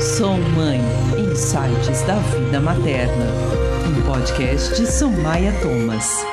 Sou Mãe, Insights da Vida Materna. Um podcast de Somaia Thomas.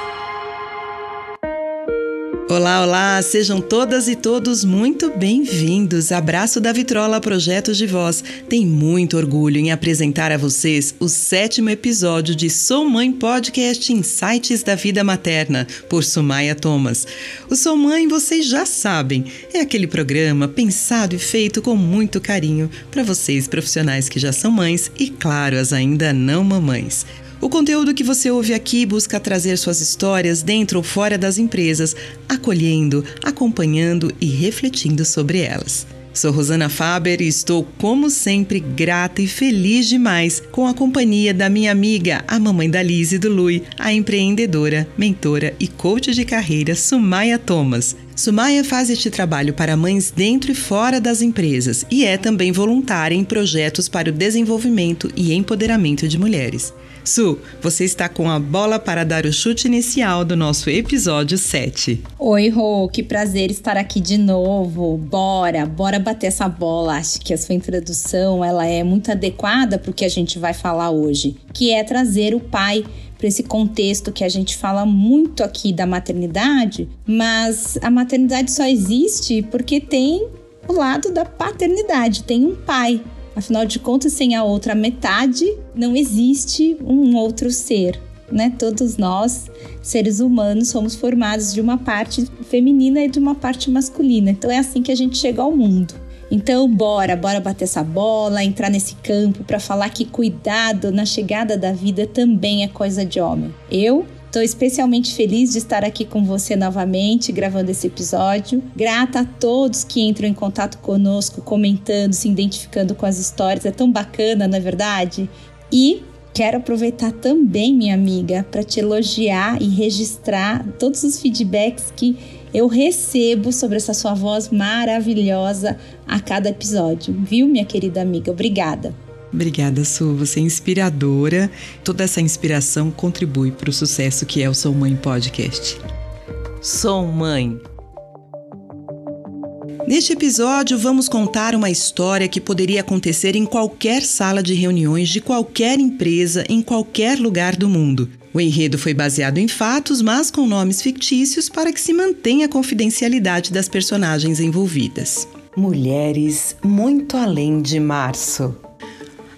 Olá, olá! Sejam todas e todos muito bem-vindos. Abraço da Vitrola Projetos de Voz. Tem muito orgulho em apresentar a vocês o sétimo episódio de Sou Mãe Podcast Insights da Vida Materna, por Sumaya Thomas. O Sou Mãe, vocês já sabem, é aquele programa pensado e feito com muito carinho para vocês profissionais que já são mães e, claro, as ainda não mamães. O conteúdo que você ouve aqui busca trazer suas histórias dentro ou fora das empresas, acolhendo, acompanhando e refletindo sobre elas. Sou Rosana Faber e estou, como sempre, grata e feliz demais com a companhia da minha amiga, a mamãe da Liz e do Lui, a empreendedora, mentora e coach de carreira Sumaya Thomas. Sumaya faz este trabalho para mães dentro e fora das empresas e é também voluntária em projetos para o desenvolvimento e empoderamento de mulheres. Su, você está com a bola para dar o chute inicial do nosso episódio 7. Oi, Rô, que prazer estar aqui de novo. Bora, bora bater essa bola. Acho que a sua introdução ela é muito adequada para o que a gente vai falar hoje, que é trazer o pai para esse contexto que a gente fala muito aqui da maternidade, mas a maternidade só existe porque tem o lado da paternidade, tem um pai. Afinal de contas, sem a outra metade, não existe um outro ser. Né? Todos nós, seres humanos, somos formados de uma parte feminina e de uma parte masculina. Então é assim que a gente chega ao mundo. Então, bora, bora bater essa bola, entrar nesse campo para falar que cuidado na chegada da vida também é coisa de homem. Eu Estou especialmente feliz de estar aqui com você novamente, gravando esse episódio. Grata a todos que entram em contato conosco, comentando, se identificando com as histórias. É tão bacana, não é verdade? E quero aproveitar também, minha amiga, para te elogiar e registrar todos os feedbacks que eu recebo sobre essa sua voz maravilhosa a cada episódio. Viu, minha querida amiga? Obrigada. Obrigada, Su. Você é inspiradora. Toda essa inspiração contribui para o sucesso que é o Sou Mãe Podcast. Sou Mãe. Neste episódio, vamos contar uma história que poderia acontecer em qualquer sala de reuniões de qualquer empresa, em qualquer lugar do mundo. O enredo foi baseado em fatos, mas com nomes fictícios para que se mantenha a confidencialidade das personagens envolvidas. Mulheres muito além de março.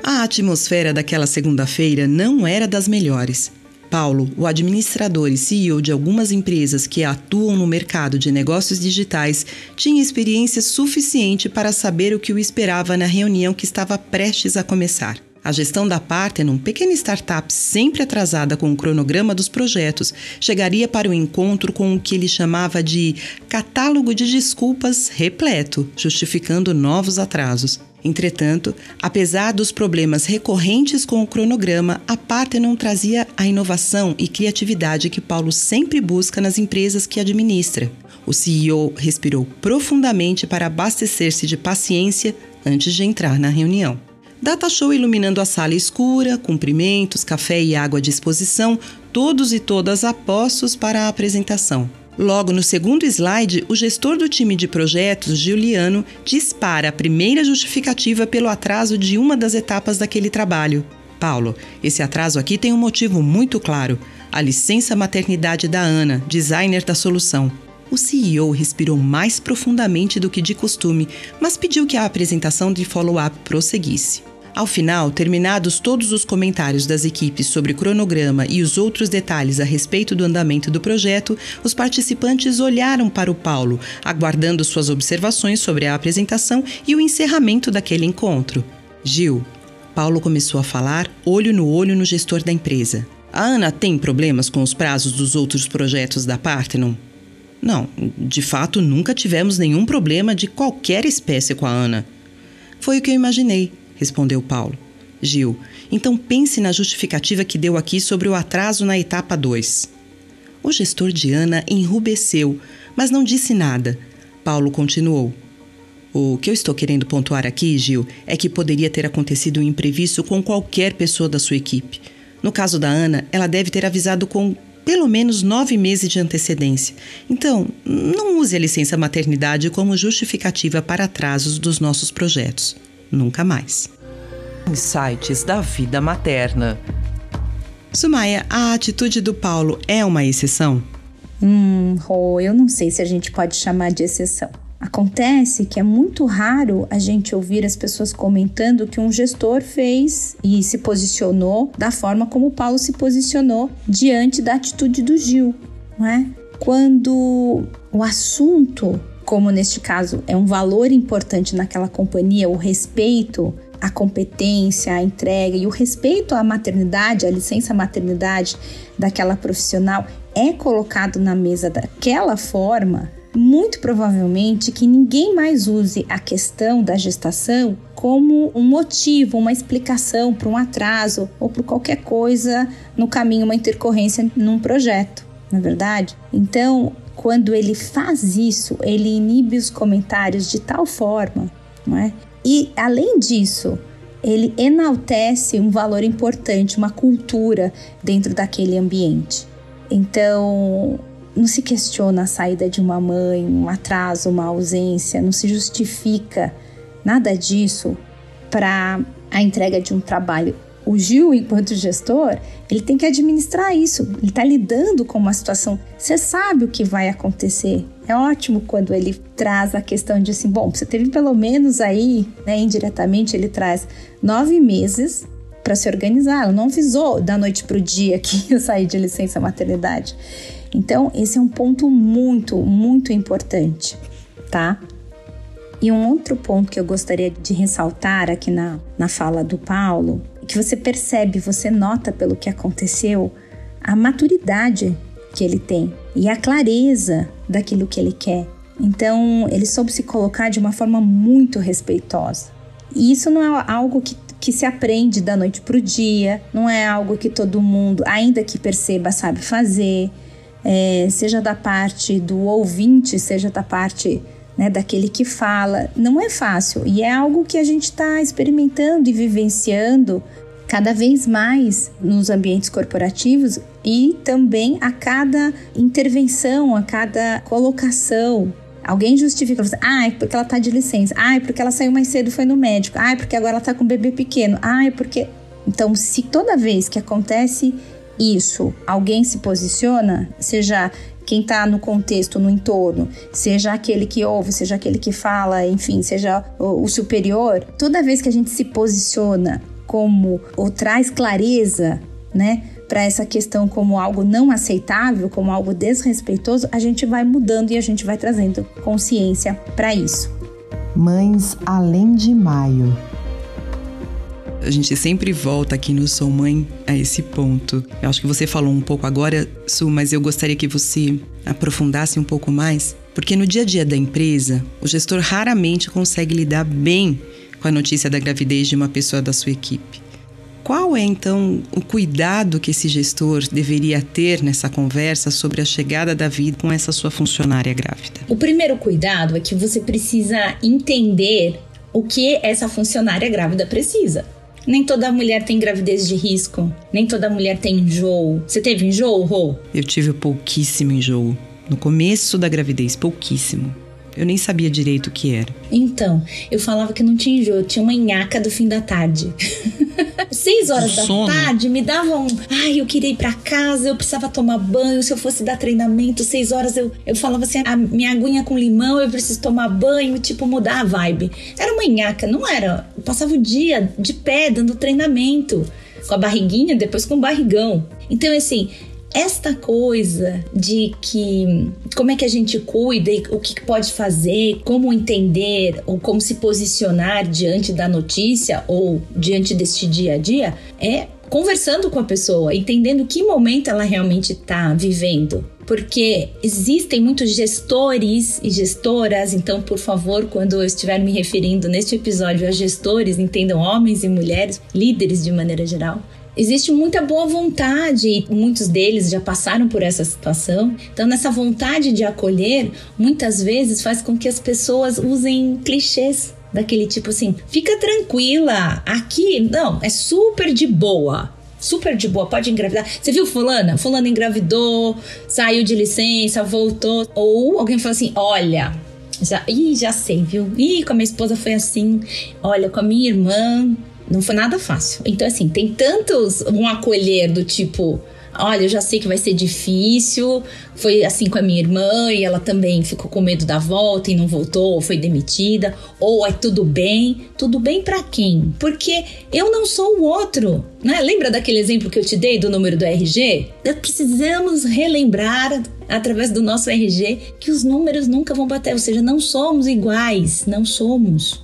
A atmosfera daquela segunda-feira não era das melhores. Paulo, o administrador e CEO de algumas empresas que atuam no mercado de negócios digitais, tinha experiência suficiente para saber o que o esperava na reunião que estava prestes a começar. A gestão da Parthenon, pequena startup sempre atrasada com o cronograma dos projetos, chegaria para o encontro com o que ele chamava de catálogo de desculpas repleto, justificando novos atrasos. Entretanto, apesar dos problemas recorrentes com o cronograma, a Parthenon trazia a inovação e criatividade que Paulo sempre busca nas empresas que administra. O CEO respirou profundamente para abastecer-se de paciência antes de entrar na reunião. Data show iluminando a sala escura, cumprimentos, café e água à disposição, todos e todas apostos para a apresentação. Logo no segundo slide, o gestor do time de projetos, Giuliano, dispara a primeira justificativa pelo atraso de uma das etapas daquele trabalho. Paulo, esse atraso aqui tem um motivo muito claro: a licença maternidade da Ana, designer da solução. O CEO respirou mais profundamente do que de costume, mas pediu que a apresentação de follow-up prosseguisse. Ao final, terminados todos os comentários das equipes sobre o cronograma e os outros detalhes a respeito do andamento do projeto, os participantes olharam para o Paulo, aguardando suas observações sobre a apresentação e o encerramento daquele encontro. Gil, Paulo começou a falar, olho no olho no gestor da empresa. A Ana tem problemas com os prazos dos outros projetos da Parthenon? Não, de fato nunca tivemos nenhum problema de qualquer espécie com a Ana. Foi o que eu imaginei respondeu Paulo. Gil, então pense na justificativa que deu aqui sobre o atraso na etapa 2. O gestor de Ana enrubesceu, mas não disse nada. Paulo continuou. O que eu estou querendo pontuar aqui, Gil, é que poderia ter acontecido um imprevisto com qualquer pessoa da sua equipe. No caso da Ana, ela deve ter avisado com pelo menos nove meses de antecedência. Então, não use a licença maternidade como justificativa para atrasos dos nossos projetos nunca mais. Insights da vida materna. Sumaia, a atitude do Paulo é uma exceção? Hum, Rô, eu não sei se a gente pode chamar de exceção. Acontece que é muito raro a gente ouvir as pessoas comentando que um gestor fez e se posicionou da forma como o Paulo se posicionou diante da atitude do Gil, não é? Quando o assunto, como neste caso, é um valor importante naquela companhia, o respeito a competência, a entrega e o respeito à maternidade, à licença maternidade daquela profissional é colocado na mesa daquela forma, muito provavelmente que ninguém mais use a questão da gestação como um motivo, uma explicação para um atraso ou por qualquer coisa no caminho, uma intercorrência num projeto, não é verdade? Então, quando ele faz isso, ele inibe os comentários de tal forma, não é? E além disso, ele enaltece um valor importante, uma cultura dentro daquele ambiente. Então, não se questiona a saída de uma mãe, um atraso, uma ausência, não se justifica nada disso para a entrega de um trabalho. O Gil, enquanto gestor, ele tem que administrar isso. Ele está lidando com uma situação. Você sabe o que vai acontecer. É ótimo quando ele traz a questão de assim, bom, você teve pelo menos aí, né, indiretamente, ele traz nove meses para se organizar. Ela não avisou da noite para o dia que eu saí de licença maternidade. Então, esse é um ponto muito, muito importante, tá? E um outro ponto que eu gostaria de ressaltar aqui na, na fala do Paulo, que você percebe, você nota pelo que aconteceu, a maturidade que ele tem e a clareza daquilo que ele quer. Então, ele soube se colocar de uma forma muito respeitosa. E isso não é algo que, que se aprende da noite para o dia, não é algo que todo mundo, ainda que perceba, sabe fazer é, seja da parte do ouvinte, seja da parte né, daquele que fala. Não é fácil e é algo que a gente está experimentando e vivenciando cada vez mais nos ambientes corporativos e também a cada intervenção, a cada colocação. Alguém justifica, ah, é porque ela está de licença, ah, é porque ela saiu mais cedo foi no médico, ah, é porque agora ela está com um bebê pequeno, ah, é porque. Então, se toda vez que acontece isso, alguém se posiciona, seja quem está no contexto, no entorno, seja aquele que ouve, seja aquele que fala, enfim, seja o, o superior, toda vez que a gente se posiciona como ou traz clareza, né, para essa questão como algo não aceitável, como algo desrespeitoso, a gente vai mudando e a gente vai trazendo consciência para isso. Mães além de maio. A gente sempre volta aqui no Sou Mãe a esse ponto. Eu acho que você falou um pouco agora, Su, mas eu gostaria que você aprofundasse um pouco mais, porque no dia a dia da empresa, o gestor raramente consegue lidar bem com a notícia da gravidez de uma pessoa da sua equipe. Qual é então o cuidado que esse gestor deveria ter nessa conversa sobre a chegada da vida com essa sua funcionária grávida? O primeiro cuidado é que você precisa entender o que essa funcionária grávida precisa. Nem toda mulher tem gravidez de risco. Nem toda mulher tem enjoo. Você teve enjoo, Rô? Eu tive pouquíssimo enjoo. No começo da gravidez, pouquíssimo. Eu nem sabia direito o que era. Então, eu falava que não tinha enjoo, tinha uma nhaca do fim da tarde. Seis horas da tarde me davam. Um... Ai, eu queria ir pra casa, eu precisava tomar banho. Se eu fosse dar treinamento, seis horas eu, eu falava assim: a minha aguinha com limão, eu preciso tomar banho, tipo, mudar a vibe. Era uma nhaca, não era. Eu passava o dia de pé dando treinamento. Com a barriguinha, depois com o barrigão. Então, assim, esta coisa de que como é que a gente cuida e o que pode fazer, como entender ou como se posicionar diante da notícia ou diante deste dia a dia é conversando com a pessoa, entendendo que momento ela realmente está vivendo. Porque existem muitos gestores e gestoras, então, por favor, quando eu estiver me referindo neste episódio a gestores, entendam homens e mulheres, líderes de maneira geral existe muita boa vontade e muitos deles já passaram por essa situação. Então, nessa vontade de acolher, muitas vezes faz com que as pessoas usem clichês daquele tipo assim: fica tranquila, aqui não, é super de boa. Super de boa, pode engravidar. Você viu fulana? Fulana engravidou, saiu de licença, voltou. Ou alguém fala assim: olha, já, ih, já sei, viu? Ih, com a minha esposa foi assim. Olha, com a minha irmã Não foi nada fácil. Então, assim, tem tantos um acolher do tipo, olha, eu já sei que vai ser difícil. Foi assim com a minha irmã e ela também ficou com medo da volta e não voltou, ou foi demitida. Ou é tudo bem. Tudo bem para quem? Porque eu não sou o outro, né? Lembra daquele exemplo que eu te dei do número do RG? Precisamos relembrar através do nosso RG que os números nunca vão bater, ou seja, não somos iguais, não somos.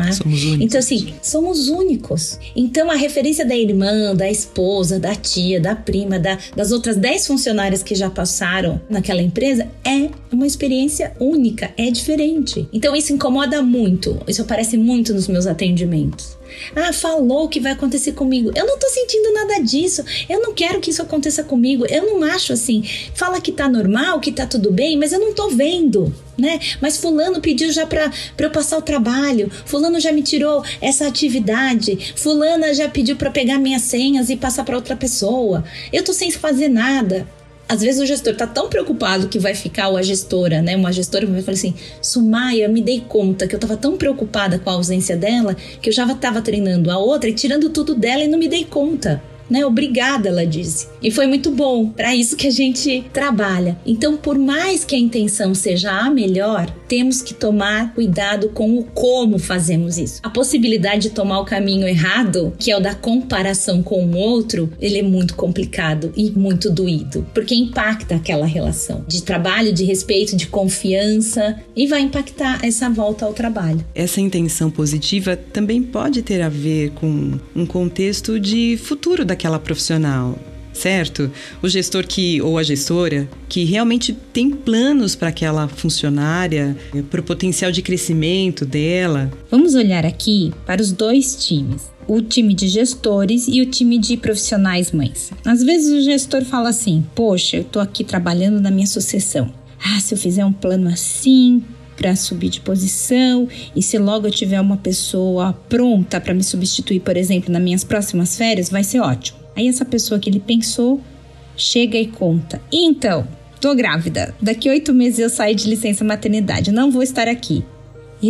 É? Somos únicos. Então, assim, somos únicos. Então, a referência da irmã, da esposa, da tia, da prima, da, das outras 10 funcionárias que já passaram naquela empresa é uma experiência única, é diferente. Então, isso incomoda muito. Isso aparece muito nos meus atendimentos. Ah, falou que vai acontecer comigo. Eu não tô sentindo nada disso. Eu não quero que isso aconteça comigo. Eu não acho assim. Fala que tá normal, que tá tudo bem, mas eu não tô vendo. Né? Mas fulano pediu já para eu passar o trabalho, fulano já me tirou essa atividade, fulana já pediu para pegar minhas senhas e passar para outra pessoa. Eu tô sem fazer nada às vezes o gestor tá tão preocupado que vai ficar, ou a gestora, né? Uma gestora vai falar assim: Sumaya, me dei conta que eu tava tão preocupada com a ausência dela que eu já tava treinando a outra e tirando tudo dela e não me dei conta né? Obrigada, ela disse. E foi muito bom, para isso que a gente trabalha. Então, por mais que a intenção seja a melhor, temos que tomar cuidado com o como fazemos isso. A possibilidade de tomar o caminho errado, que é o da comparação com o outro, ele é muito complicado e muito doído, porque impacta aquela relação de trabalho, de respeito, de confiança e vai impactar essa volta ao trabalho. Essa intenção positiva também pode ter a ver com um contexto de futuro da daquela profissional, certo? O gestor que ou a gestora que realmente tem planos para aquela funcionária, para o potencial de crescimento dela. Vamos olhar aqui para os dois times. O time de gestores e o time de profissionais mães. Às vezes o gestor fala assim: Poxa, eu estou aqui trabalhando na minha sucessão. Ah, se eu fizer um plano assim, para subir de posição e se logo eu tiver uma pessoa pronta para me substituir, por exemplo, nas minhas próximas férias, vai ser ótimo. Aí essa pessoa que ele pensou chega e conta. Então, tô grávida. Daqui oito meses eu saio de licença maternidade. Não vou estar aqui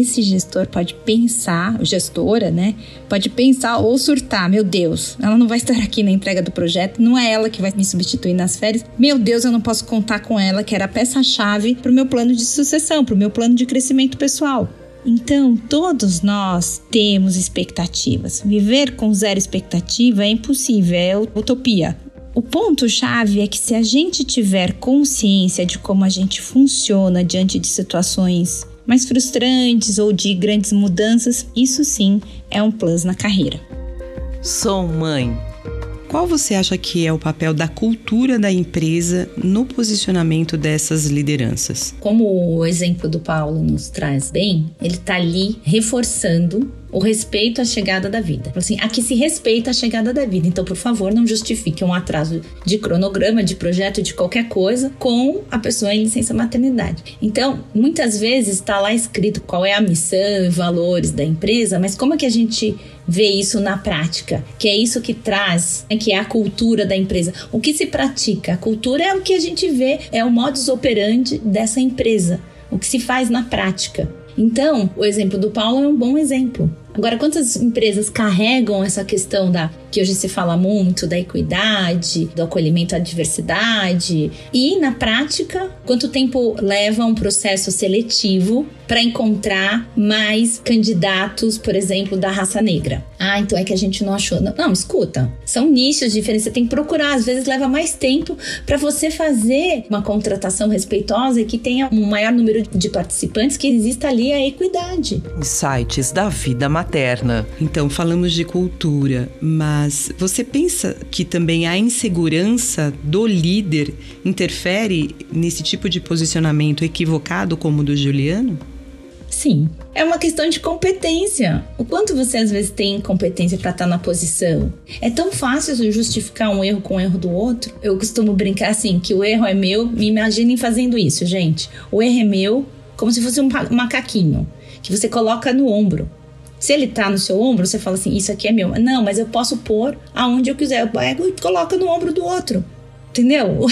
esse gestor pode pensar, gestora, né? Pode pensar ou surtar, meu Deus, ela não vai estar aqui na entrega do projeto, não é ela que vai me substituir nas férias. Meu Deus, eu não posso contar com ela, que era a peça-chave para o meu plano de sucessão, para o meu plano de crescimento pessoal. Então, todos nós temos expectativas. Viver com zero expectativa é impossível, é utopia. O ponto-chave é que se a gente tiver consciência de como a gente funciona diante de situações mais frustrantes ou de grandes mudanças, isso sim é um plus na carreira. Sou mãe. Qual você acha que é o papel da cultura da empresa no posicionamento dessas lideranças? Como o exemplo do Paulo nos traz bem, ele está ali reforçando o respeito à chegada da vida. Assim, aqui se respeita a chegada da vida. Então, por favor, não justifique um atraso de cronograma, de projeto, de qualquer coisa com a pessoa em licença maternidade. Então, muitas vezes está lá escrito qual é a missão e valores da empresa, mas como é que a gente vê isso na prática? Que é isso que traz, né, que é a cultura da empresa. O que se pratica? A cultura é o que a gente vê, é o modus operandi dessa empresa. O que se faz na prática. Então, o exemplo do Paulo é um bom exemplo. Agora, quantas empresas carregam essa questão da que hoje se fala muito da equidade, do acolhimento à diversidade e na prática, quanto tempo leva um processo seletivo para encontrar mais candidatos, por exemplo, da raça negra? Ah, então é que a gente não achou. Não, não escuta. São nichos diferentes. Você tem que procurar. Às vezes leva mais tempo para você fazer uma contratação respeitosa e que tenha um maior número de participantes, que exista ali a equidade. Sites da vida materna. Então, falamos de cultura, mas você pensa que também a insegurança do líder interfere nesse tipo de posicionamento equivocado como o do Juliano? Sim. É uma questão de competência. O quanto você às vezes tem competência para estar tá na posição? É tão fácil justificar um erro com o erro do outro. Eu costumo brincar assim, que o erro é meu. Me imaginem fazendo isso, gente. O erro é meu, como se fosse um macaquinho que você coloca no ombro. Se ele tá no seu ombro, você fala assim: Isso aqui é meu. Não, mas eu posso pôr aonde eu quiser. Eu pego e coloco no ombro do outro. Entendeu?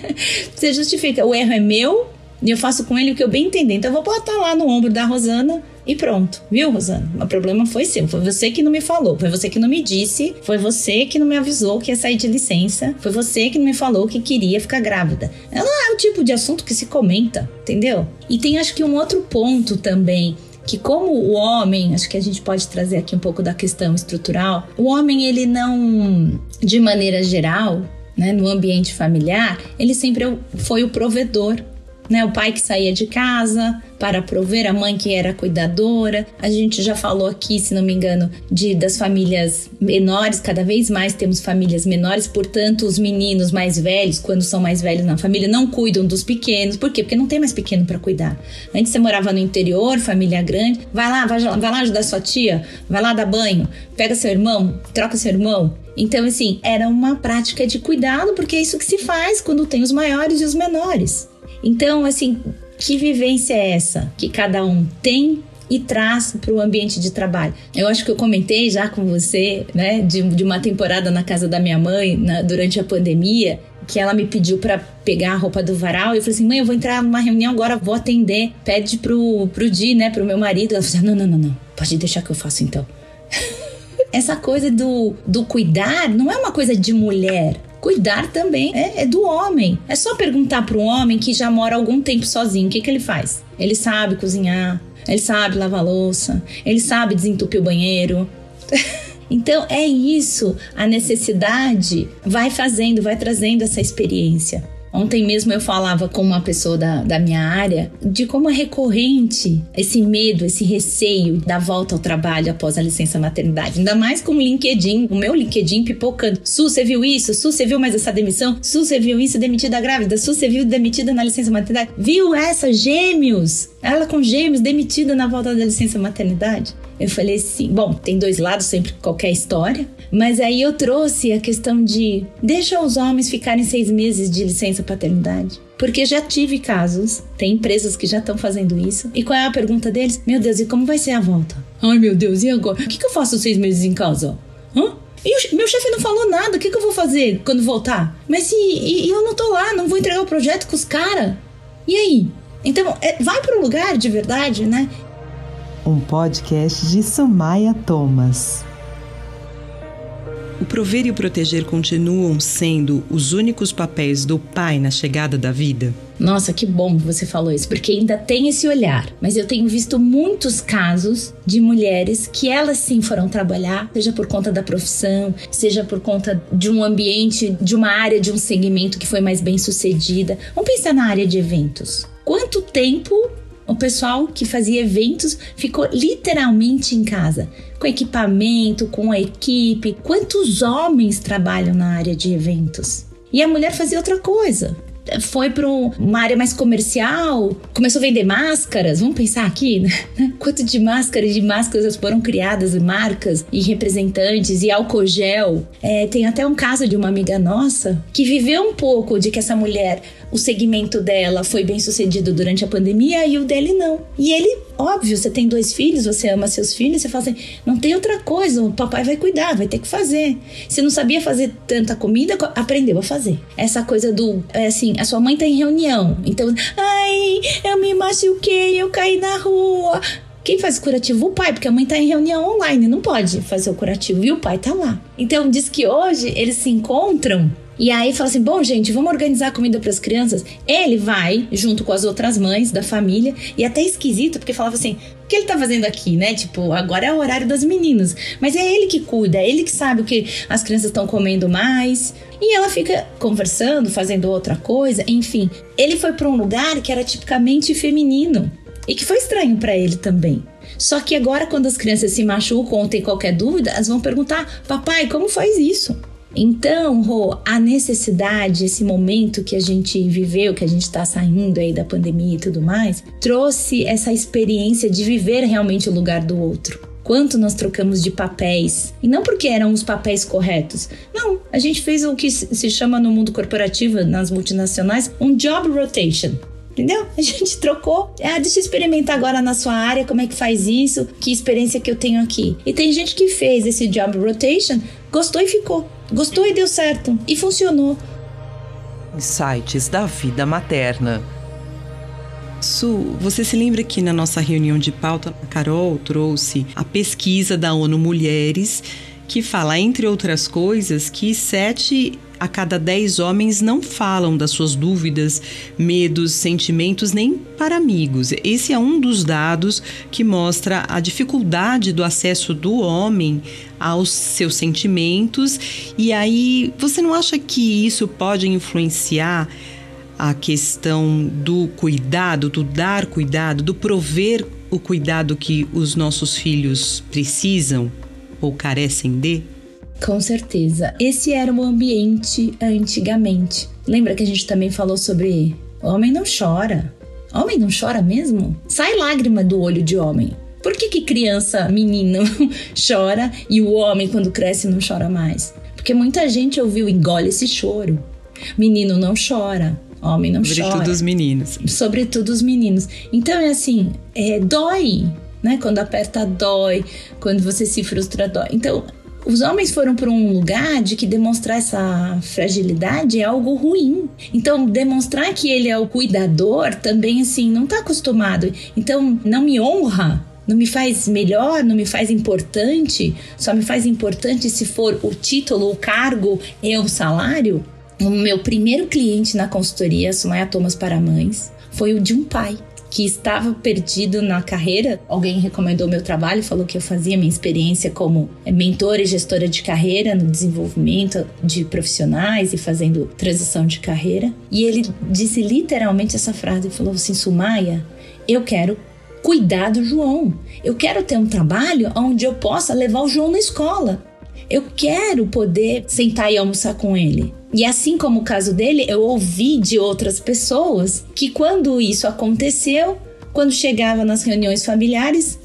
você justifica: o erro é meu e eu faço com ele o que eu bem entender. Então eu vou botar lá no ombro da Rosana e pronto. Viu, Rosana? O problema foi seu. Foi você que não me falou. Foi você que não me disse. Foi você que não me avisou que ia sair de licença. Foi você que não me falou que queria ficar grávida. Ela é o tipo de assunto que se comenta, entendeu? E tem acho que um outro ponto também que como o homem, acho que a gente pode trazer aqui um pouco da questão estrutural, o homem ele não, de maneira geral, né, no ambiente familiar, ele sempre foi o provedor né? O pai que saía de casa para prover, a mãe que era cuidadora. A gente já falou aqui, se não me engano, de das famílias menores, cada vez mais temos famílias menores, portanto, os meninos mais velhos, quando são mais velhos na família, não cuidam dos pequenos. Por quê? Porque não tem mais pequeno para cuidar. Antes você morava no interior, família grande, vai lá, vai, vai lá ajudar sua tia, vai lá dar banho, pega seu irmão, troca seu irmão. Então, assim, era uma prática de cuidado, porque é isso que se faz quando tem os maiores e os menores. Então, assim, que vivência é essa que cada um tem e traz para o ambiente de trabalho. Eu acho que eu comentei já com você, né, de, de uma temporada na casa da minha mãe na, durante a pandemia, que ela me pediu para pegar a roupa do varal. Eu falei assim: mãe, eu vou entrar numa reunião agora, vou atender. Pede pro, pro Di, né, pro meu marido. Ela falou assim: não, não, não, não, pode deixar que eu faço então. Essa coisa do, do cuidar não é uma coisa de mulher. Cuidar também é, é do homem. É só perguntar para um homem que já mora algum tempo sozinho, o que, que ele faz? Ele sabe cozinhar, ele sabe lavar louça, ele sabe desentupir o banheiro. Então é isso, a necessidade vai fazendo, vai trazendo essa experiência. Ontem mesmo eu falava com uma pessoa da, da minha área de como é recorrente esse medo, esse receio da volta ao trabalho após a licença maternidade. Ainda mais com o LinkedIn, o meu LinkedIn pipocando. Su, você viu isso? Su, você viu mais essa demissão? Su, você viu isso demitida grávida? Su, você viu demitida na licença maternidade? Viu essa? Gêmeos! Ela com gêmeos demitida na volta da licença maternidade. Eu falei assim: bom, tem dois lados sempre qualquer história, mas aí eu trouxe a questão de deixa os homens ficarem seis meses de licença paternidade. Porque já tive casos, tem empresas que já estão fazendo isso. E qual é a pergunta deles? Meu Deus, e como vai ser a volta? Ai meu Deus, e agora? O que, que eu faço seis meses em casa? Hã? E o meu chefe não falou nada, o que, que eu vou fazer quando voltar? Mas e, e eu não tô lá, não vou entregar o projeto com os caras? E aí? Então, é, vai para o lugar de verdade, né? Um podcast de Samaya Thomas. O prover e o proteger continuam sendo os únicos papéis do pai na chegada da vida? Nossa, que bom que você falou isso, porque ainda tem esse olhar. Mas eu tenho visto muitos casos de mulheres que elas sim foram trabalhar, seja por conta da profissão, seja por conta de um ambiente, de uma área, de um segmento que foi mais bem sucedida. Vamos pensar na área de eventos. Quanto tempo o pessoal que fazia eventos ficou literalmente em casa, com equipamento, com a equipe. Quantos homens trabalham na área de eventos? E a mulher fazia outra coisa foi para uma área mais comercial, começou a vender máscaras. Vamos pensar aqui, né? Quanto de máscaras de máscaras foram criadas, marcas e representantes, e álcool gel. É, tem até um caso de uma amiga nossa que viveu um pouco de que essa mulher, o segmento dela foi bem sucedido durante a pandemia e o dele não. E ele, óbvio, você tem dois filhos, você ama seus filhos, você fala assim: não tem outra coisa, o papai vai cuidar, vai ter que fazer. Se não sabia fazer tanta comida, aprendeu a fazer. Essa coisa do, é assim, a sua mãe tá em reunião, então, ai, eu me machuquei, eu caí na rua. Quem faz o curativo? O pai, porque a mãe tá em reunião online, não pode fazer o curativo e o pai tá lá. Então diz que hoje eles se encontram e aí fala assim: bom, gente, vamos organizar comida para as crianças. Ele vai junto com as outras mães da família e até esquisito porque falava assim: o que ele tá fazendo aqui, né? Tipo, agora é o horário das meninas, mas é ele que cuida, é ele que sabe o que as crianças estão comendo mais. E ela fica conversando, fazendo outra coisa, enfim. Ele foi para um lugar que era tipicamente feminino e que foi estranho para ele também. Só que agora, quando as crianças se machucam ou têm qualquer dúvida, elas vão perguntar: Papai, como faz isso? Então, Rô, a necessidade, esse momento que a gente viveu, que a gente está saindo aí da pandemia e tudo mais, trouxe essa experiência de viver realmente o lugar do outro. Quanto nós trocamos de papéis. E não porque eram os papéis corretos. Não, a gente fez o que se chama no mundo corporativo, nas multinacionais, um job rotation entendeu? A gente trocou. Ah, deixa eu experimentar agora na sua área como é que faz isso, que experiência que eu tenho aqui. E tem gente que fez esse job rotation, gostou e ficou. Gostou e deu certo. E funcionou. Insights da vida materna. Su, você se lembra que na nossa reunião de pauta, a Carol trouxe a pesquisa da ONU Mulheres, que fala, entre outras coisas, que sete a cada dez homens não falam das suas dúvidas, medos, sentimentos nem para amigos. Esse é um dos dados que mostra a dificuldade do acesso do homem aos seus sentimentos. E aí, você não acha que isso pode influenciar a questão do cuidado, do dar cuidado, do prover o cuidado que os nossos filhos precisam ou carecem de? Com certeza. Esse era o ambiente antigamente. Lembra que a gente também falou sobre homem não chora. Homem não chora mesmo? Sai lágrima do olho de homem. Por que, que criança, menino, chora e o homem, quando cresce, não chora mais? Porque muita gente ouviu engole esse choro. Menino não chora, homem não Sobretudo chora. Sobretudo os meninos. Sobretudo os meninos. Então é assim, é, dói, né? Quando aperta, dói. Quando você se frustra, dói. Então os homens foram para um lugar de que demonstrar essa fragilidade é algo ruim. Então, demonstrar que ele é o cuidador também, assim, não está acostumado. Então, não me honra não me faz melhor, não me faz importante, só me faz importante se for o título, o cargo e o salário. O meu primeiro cliente na consultoria, Sumaya Thomas para Mães, foi o de um pai que estava perdido na carreira. Alguém recomendou meu trabalho, falou que eu fazia minha experiência como mentora e gestora de carreira no desenvolvimento de profissionais e fazendo transição de carreira. E ele disse literalmente essa frase, falou assim: "Sumaya, eu quero cuidar do João. Eu quero ter um trabalho onde eu possa levar o João na escola. Eu quero poder sentar e almoçar com ele. E assim como o caso dele, eu ouvi de outras pessoas que quando isso aconteceu, quando chegava nas reuniões familiares,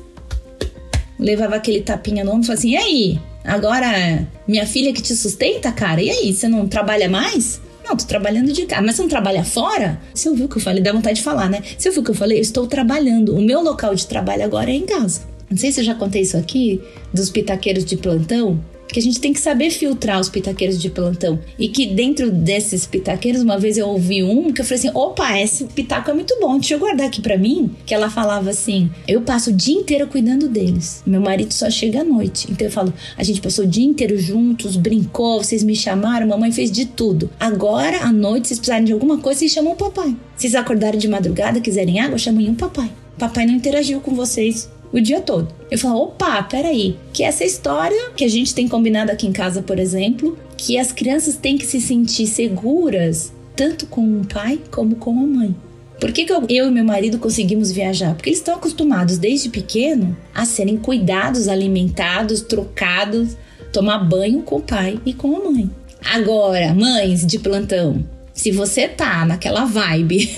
levava aquele tapinha no ombro e falava assim: e aí? Agora minha filha que te sustenta, cara? E aí? Você não trabalha mais? Não, tô trabalhando de casa. Mas você não trabalha fora? Você ouviu o que eu falei? Dá vontade de falar, né? Você ouviu o que eu falei? Eu estou trabalhando. O meu local de trabalho agora é em casa. Não sei se eu já contei isso aqui, dos pitaqueiros de plantão que a gente tem que saber filtrar os pitaqueiros de plantão. E que dentro desses pitaqueiros, uma vez eu ouvi um que eu falei assim: opa, esse pitaco é muito bom, deixa eu guardar aqui para mim. Que ela falava assim: eu passo o dia inteiro cuidando deles. Meu marido só chega à noite. Então eu falo: a gente passou o dia inteiro juntos, brincou, vocês me chamaram, mamãe fez de tudo. Agora, à noite, vocês precisarem de alguma coisa, vocês chamam o papai. Vocês acordarem de madrugada, quiserem água, chamam o papai. Papai não interagiu com vocês o dia todo. Eu falo, opa, peraí, que essa história que a gente tem combinado aqui em casa, por exemplo, que as crianças têm que se sentir seguras tanto com o pai como com a mãe. Por que, que eu, eu, e meu marido conseguimos viajar? Porque eles estão acostumados desde pequeno a serem cuidados, alimentados, trocados, tomar banho com o pai e com a mãe. Agora, mães de plantão, se você tá naquela vibe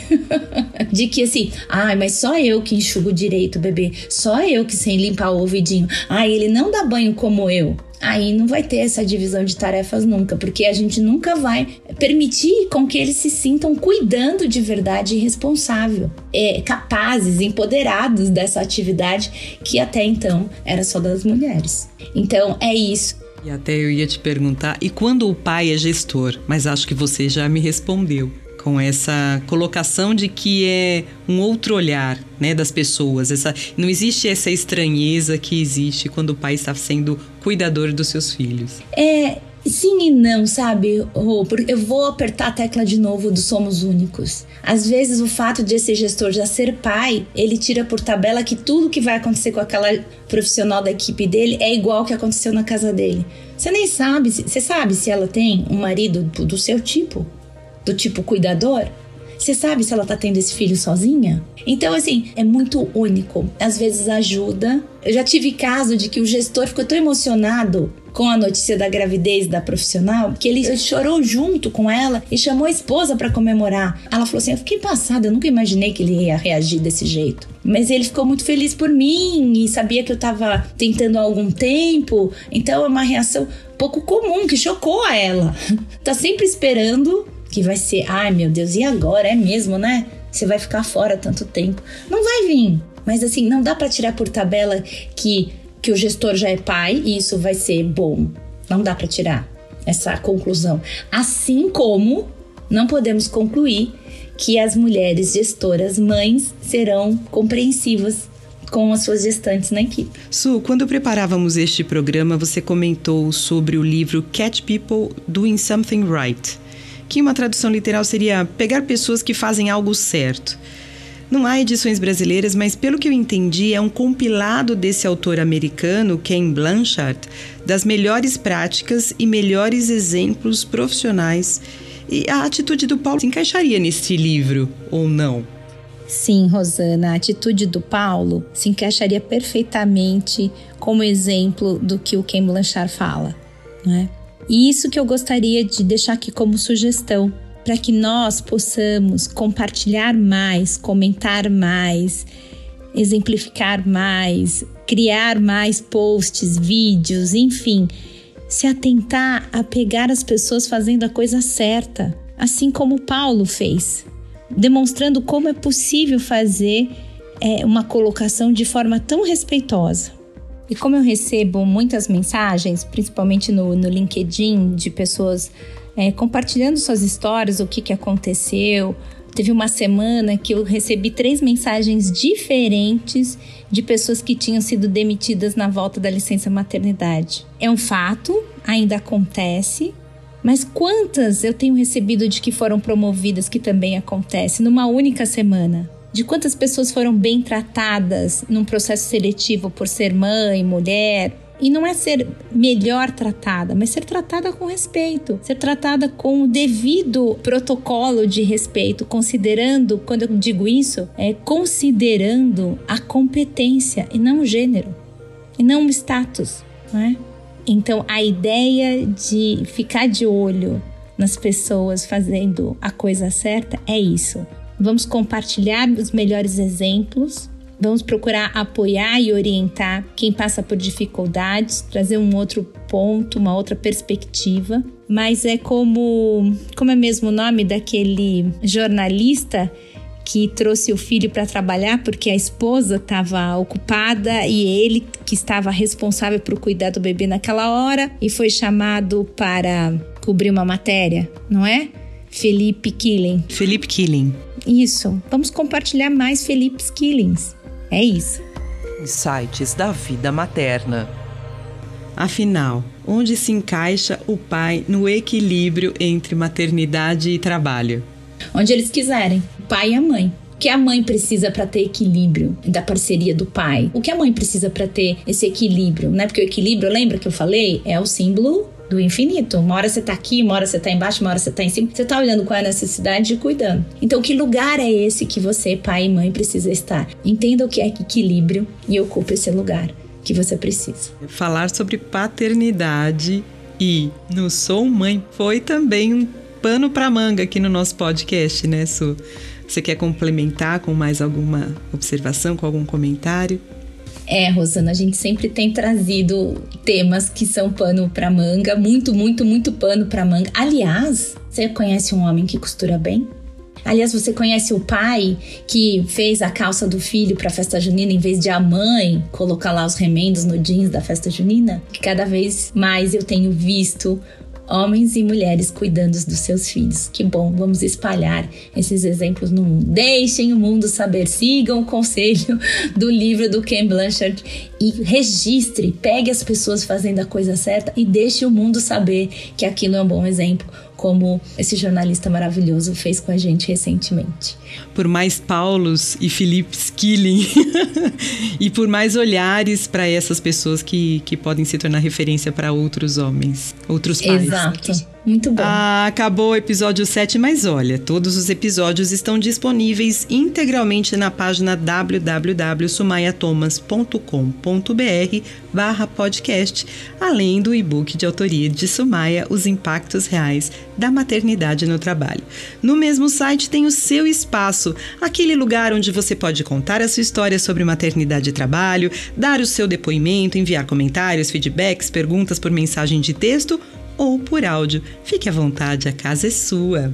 de que assim, ai, mas só eu que enxugo direito bebê, só eu que sei limpar o ouvidinho, ai, ele não dá banho como eu. Aí não vai ter essa divisão de tarefas nunca, porque a gente nunca vai permitir com que eles se sintam cuidando de verdade e responsável, é, capazes, empoderados dessa atividade que até então era só das mulheres. Então é isso. E até eu ia te perguntar, e quando o pai é gestor? Mas acho que você já me respondeu com essa colocação de que é um outro olhar, né, das pessoas. Essa não existe essa estranheza que existe quando o pai está sendo cuidador dos seus filhos. É, Sim e não, sabe, Eu vou apertar a tecla de novo do somos únicos. Às vezes o fato de esse gestor já ser pai, ele tira por tabela que tudo que vai acontecer com aquela profissional da equipe dele é igual ao que aconteceu na casa dele. Você nem sabe, você sabe se ela tem um marido do seu tipo, do tipo cuidador? Você sabe se ela tá tendo esse filho sozinha? Então, assim, é muito único. Às vezes ajuda. Eu já tive caso de que o gestor ficou tão emocionado com a notícia da gravidez da profissional, que ele chorou junto com ela e chamou a esposa para comemorar. Ela falou assim: Eu fiquei passada, eu nunca imaginei que ele ia reagir desse jeito. Mas ele ficou muito feliz por mim e sabia que eu tava tentando há algum tempo. Então é uma reação pouco comum que chocou a ela. tá sempre esperando que vai ser, ai meu Deus, e agora? É mesmo, né? Você vai ficar fora tanto tempo. Não vai vir. Mas assim, não dá para tirar por tabela que que o gestor já é pai e isso vai ser bom. Não dá para tirar essa conclusão. Assim como não podemos concluir que as mulheres gestoras mães serão compreensivas com as suas gestantes na equipe. Su, quando preparávamos este programa, você comentou sobre o livro Catch People Doing Something Right, que uma tradução literal seria pegar pessoas que fazem algo certo. Não há edições brasileiras, mas pelo que eu entendi, é um compilado desse autor americano, Ken Blanchard, das melhores práticas e melhores exemplos profissionais. E a atitude do Paulo se encaixaria neste livro ou não? Sim, Rosana, a atitude do Paulo se encaixaria perfeitamente como exemplo do que o Ken Blanchard fala, né? E isso que eu gostaria de deixar aqui como sugestão para que nós possamos compartilhar mais, comentar mais, exemplificar mais, criar mais posts, vídeos, enfim, se atentar a pegar as pessoas fazendo a coisa certa, assim como Paulo fez demonstrando como é possível fazer é, uma colocação de forma tão respeitosa. E como eu recebo muitas mensagens, principalmente no, no LinkedIn, de pessoas é, compartilhando suas histórias, o que, que aconteceu. Teve uma semana que eu recebi três mensagens diferentes de pessoas que tinham sido demitidas na volta da licença maternidade. É um fato, ainda acontece, mas quantas eu tenho recebido de que foram promovidas que também acontece numa única semana? De quantas pessoas foram bem tratadas num processo seletivo por ser mãe, mulher, e não é ser melhor tratada, mas ser tratada com respeito, ser tratada com o devido protocolo de respeito, considerando, quando eu digo isso, é considerando a competência e não o gênero, e não o status, não é? Então, a ideia de ficar de olho nas pessoas fazendo a coisa certa é isso. Vamos compartilhar os melhores exemplos, vamos procurar apoiar e orientar quem passa por dificuldades, trazer um outro ponto, uma outra perspectiva. Mas é como, como é mesmo o nome daquele jornalista que trouxe o filho para trabalhar porque a esposa estava ocupada e ele que estava responsável por cuidar do bebê naquela hora e foi chamado para cobrir uma matéria, não é? Felipe Killing. Felipe Killing. Isso. Vamos compartilhar mais Felipe Killings. É isso. Insights da vida materna. Afinal, onde se encaixa o pai no equilíbrio entre maternidade e trabalho? Onde eles quiserem pai e a mãe. O que a mãe precisa para ter equilíbrio da parceria do pai? O que a mãe precisa para ter esse equilíbrio, né? Porque o equilíbrio, lembra que eu falei, é o símbolo do infinito. Uma hora você tá aqui, uma hora você tá embaixo, uma hora você tá em cima. Você tá olhando qual é a necessidade e cuidando. Então, que lugar é esse que você, pai e mãe, precisa estar? Entenda o que é equilíbrio e ocupe esse lugar que você precisa. Falar sobre paternidade e no Sou Mãe foi também um pano para manga aqui no nosso podcast, né, Su? Você quer complementar com mais alguma observação, com algum comentário? É, Rosana, a gente sempre tem trazido temas que são pano para manga, muito, muito, muito pano para manga. Aliás, você conhece um homem que costura bem? Aliás, você conhece o pai que fez a calça do filho para a festa junina em vez de a mãe colocar lá os remendos no jeans da festa junina? Que cada vez mais eu tenho visto homens e mulheres cuidando dos seus filhos. Que bom, vamos espalhar esses exemplos no mundo. Deixem o mundo saber, sigam o conselho do livro do Ken Blanchard e registre, pegue as pessoas fazendo a coisa certa e deixe o mundo saber que aquilo é um bom exemplo como esse jornalista maravilhoso fez com a gente recentemente. Por mais Paulos e Felipe Skilling e por mais olhares para essas pessoas que, que podem se tornar referência para outros homens, outros pais. Exato. Muito bom. Ah, acabou o episódio 7, mas olha, todos os episódios estão disponíveis integralmente na página www.sumaiatomas.com.br barra podcast, além do e-book de autoria de Sumaya, Os Impactos Reais da Maternidade no Trabalho. No mesmo site tem o seu espaço, aquele lugar onde você pode contar a sua história sobre maternidade e trabalho, dar o seu depoimento, enviar comentários, feedbacks, perguntas por mensagem de texto ou por áudio. Fique à vontade, a casa é sua.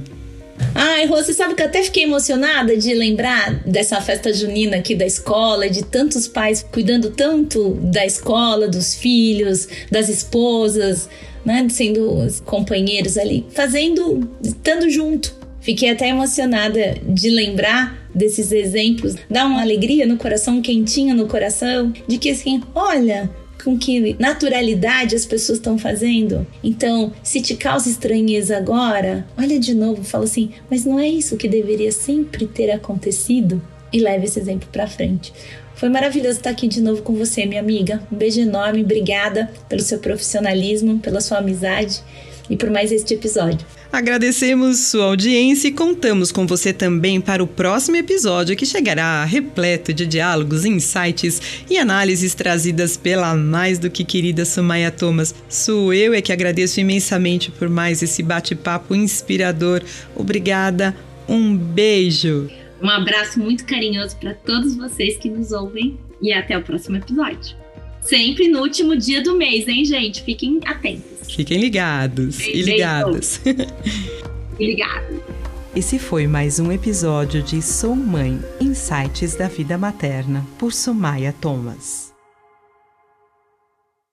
Ai, Rô, você sabe que eu até fiquei emocionada de lembrar dessa festa junina aqui da escola, de tantos pais cuidando tanto da escola, dos filhos, das esposas, né? Sendo companheiros ali, fazendo, estando junto. Fiquei até emocionada de lembrar desses exemplos. Dá uma alegria no coração, um quentinho no coração, de que assim, olha, com que naturalidade as pessoas estão fazendo. Então, se te causa estranheza agora, olha de novo, fala assim: mas não é isso que deveria sempre ter acontecido? E leve esse exemplo para frente. Foi maravilhoso estar aqui de novo com você, minha amiga. Um beijo enorme, obrigada pelo seu profissionalismo, pela sua amizade e por mais este episódio. Agradecemos sua audiência e contamos com você também para o próximo episódio que chegará repleto de diálogos, insights e análises trazidas pela mais do que querida Sumaya Thomas. Sou eu é que agradeço imensamente por mais esse bate-papo inspirador. Obrigada, um beijo. Um abraço muito carinhoso para todos vocês que nos ouvem e até o próximo episódio. Sempre no último dia do mês, hein, gente? Fiquem atentos. Fiquem ligados e ligadas. e ligados. Esse foi mais um episódio de Sou Mãe Insights da Vida Materna, por Sumaya Thomas.